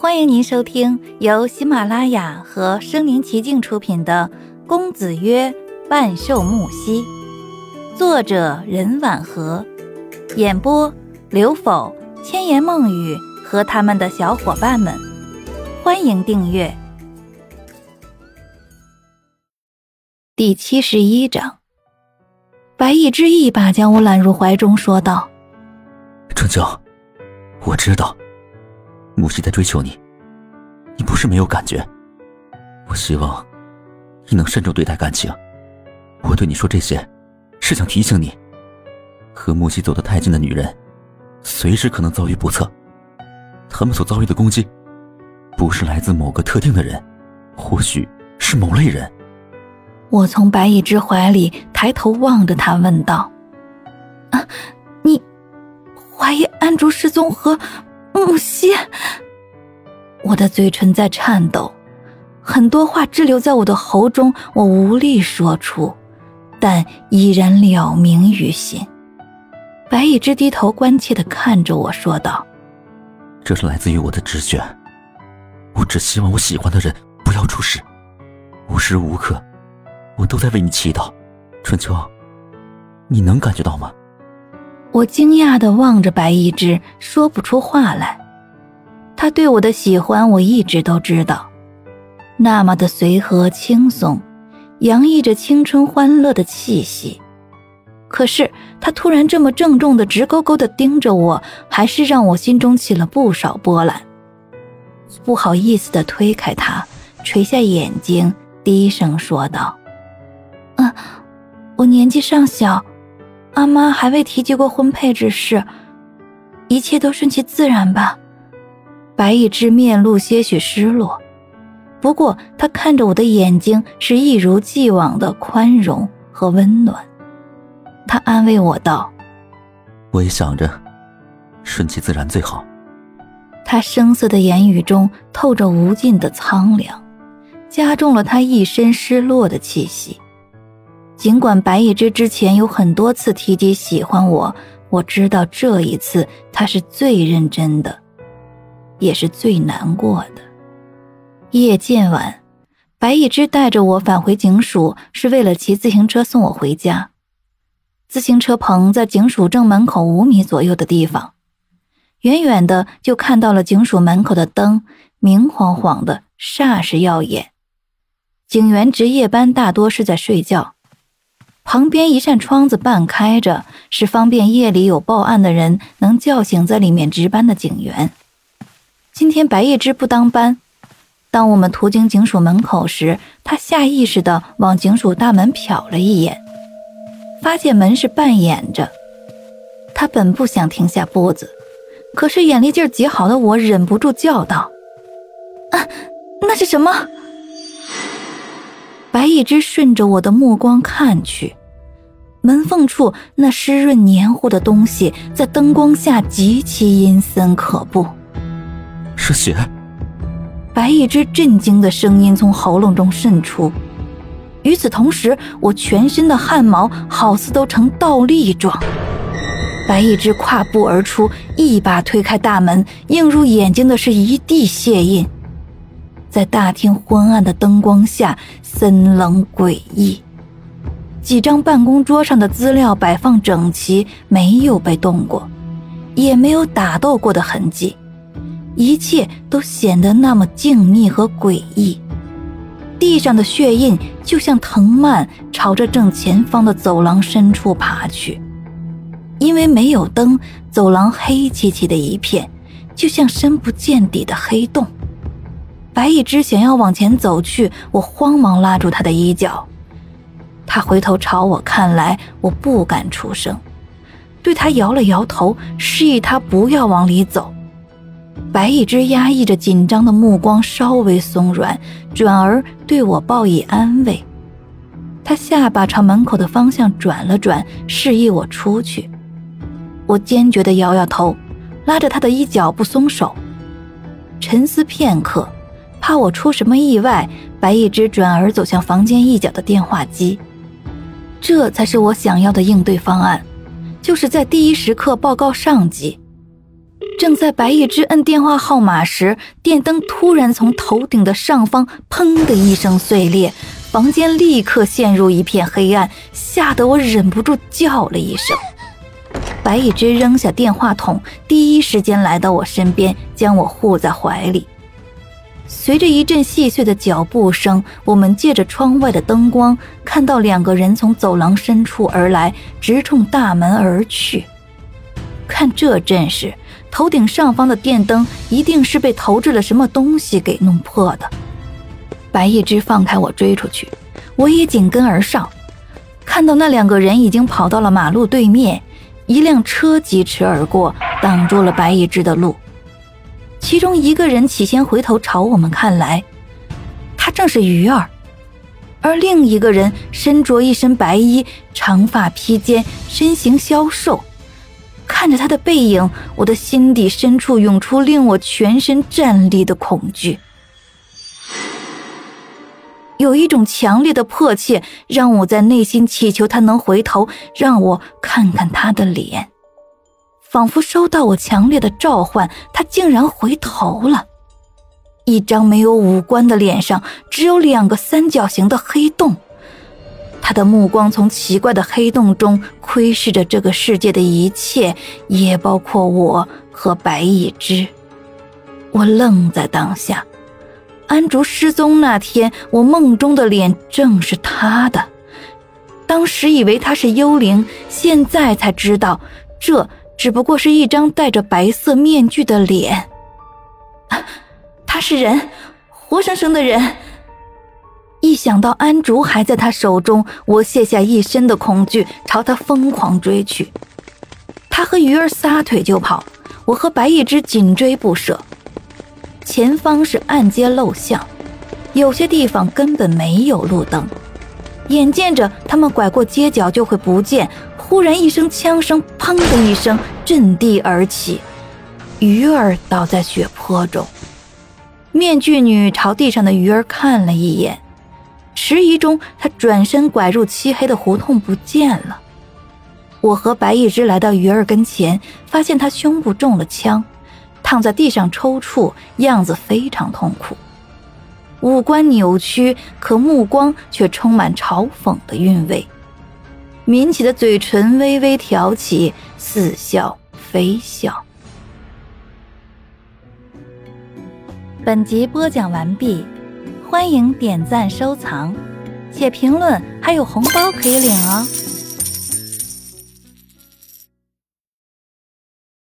欢迎您收听由喜马拉雅和声临其境出品的《公子曰万寿木兮》，作者任婉和，演播刘否、千言梦语和他们的小伙伴们。欢迎订阅。第七十一章，白逸之一把将我揽入怀中，说道：“春秋，我知道。”木西在追求你，你不是没有感觉。我希望你能慎重对待感情。我对你说这些，是想提醒你，和木西走得太近的女人，随时可能遭遇不测。他们所遭遇的攻击，不是来自某个特定的人，或许是某类人。我从白以之怀里抬头望着他，问道：“啊，你怀疑安竹失踪和？”木西，我的嘴唇在颤抖，很多话滞留在我的喉中，我无力说出，但依然了明于心。白一之低头关切的看着我说道：“这是来自于我的直觉，我只希望我喜欢的人不要出事，无时无刻，我都在为你祈祷。”春秋，你能感觉到吗？我惊讶的望着白一之，说不出话来。他对我的喜欢，我一直都知道，那么的随和轻松，洋溢着青春欢乐的气息。可是他突然这么郑重的、直勾勾的盯着我，还是让我心中起了不少波澜。不好意思的推开他，垂下眼睛，低声说道：“嗯，我年纪尚小。”阿妈还未提及过婚配之事，一切都顺其自然吧。白一之面露些许失落，不过他看着我的眼睛是一如既往的宽容和温暖。他安慰我道：“我也想着，顺其自然最好。”他声涩的言语中透着无尽的苍凉，加重了他一身失落的气息。尽管白一之之前有很多次提及喜欢我，我知道这一次他是最认真的，也是最难过的。夜渐晚，白一之带着我返回警署，是为了骑自行车送我回家。自行车棚在警署正门口五米左右的地方，远远的就看到了警署门口的灯，明晃晃的，煞是耀眼。警员值夜班大多是在睡觉。旁边一扇窗子半开着，是方便夜里有报案的人能叫醒在里面值班的警员。今天白叶之不当班，当我们途经警署门口时，他下意识地往警署大门瞟了一眼，发现门是半掩着。他本不想停下步子，可是眼力劲极好的我忍不住叫道：“啊，那是什么？”白一之顺着我的目光看去。门缝处那湿润黏糊的东西，在灯光下极其阴森可怖。是血！白一只震惊的声音从喉咙中渗出。与此同时，我全身的汗毛好似都成倒立状。白一只跨步而出，一把推开大门，映入眼睛的是一地血印。在大厅昏暗的灯光下，森冷诡异。几张办公桌上的资料摆放整齐，没有被动过，也没有打斗过的痕迹，一切都显得那么静谧和诡异。地上的血印就像藤蔓朝着正前方的走廊深处爬去，因为没有灯，走廊黑漆漆的一片，就像深不见底的黑洞。白一只想要往前走去，我慌忙拉住他的衣角。他回头朝我看来，我不敢出声，对他摇了摇头，示意他不要往里走。白一只压抑着紧张的目光稍微松软，转而对我报以安慰。他下巴朝门口的方向转了转，示意我出去。我坚决地摇摇头，拉着他的衣角不松手。沉思片刻，怕我出什么意外，白一只转而走向房间一角的电话机。这才是我想要的应对方案，就是在第一时刻报告上级。正在白一之摁电话号码时，电灯突然从头顶的上方“砰”的一声碎裂，房间立刻陷入一片黑暗，吓得我忍不住叫了一声。白一之扔下电话筒，第一时间来到我身边，将我护在怀里。随着一阵细碎的脚步声，我们借着窗外的灯光，看到两个人从走廊深处而来，直冲大门而去。看这阵势，头顶上方的电灯一定是被投掷了什么东西给弄破的。白一之放开我追出去，我也紧跟而上，看到那两个人已经跑到了马路对面。一辆车疾驰而过，挡住了白一之的路。其中一个人起先回头朝我们看来，他正是鱼儿；而另一个人身着一身白衣，长发披肩，身形消瘦。看着他的背影，我的心底深处涌出令我全身战栗的恐惧。有一种强烈的迫切，让我在内心祈求他能回头，让我看看他的脸。仿佛收到我强烈的召唤，他竟然回头了。一张没有五官的脸上，只有两个三角形的黑洞。他的目光从奇怪的黑洞中窥视着这个世界的一切，也包括我和白一之。我愣在当下。安竹失踪那天，我梦中的脸正是他的。当时以为他是幽灵，现在才知道，这只不过是一张戴着白色面具的脸。他是人，活生生的人。一想到安竹还在他手中，我卸下一身的恐惧，朝他疯狂追去。他和鱼儿撒腿就跑，我和白一只紧追不舍。前方是暗街陋巷，有些地方根本没有路灯。眼见着他们拐过街角就会不见，忽然一声枪声，砰的一声，震地而起，鱼儿倒在血泊中。面具女朝地上的鱼儿看了一眼，迟疑中，他转身拐入漆黑的胡同不见了。我和白一只来到鱼儿跟前，发现他胸部中了枪。躺在地上抽搐，样子非常痛苦，五官扭曲，可目光却充满嘲讽的韵味。抿起的嘴唇微微挑起，似笑非笑。本集播讲完毕，欢迎点赞收藏，写评论，还有红包可以领哦。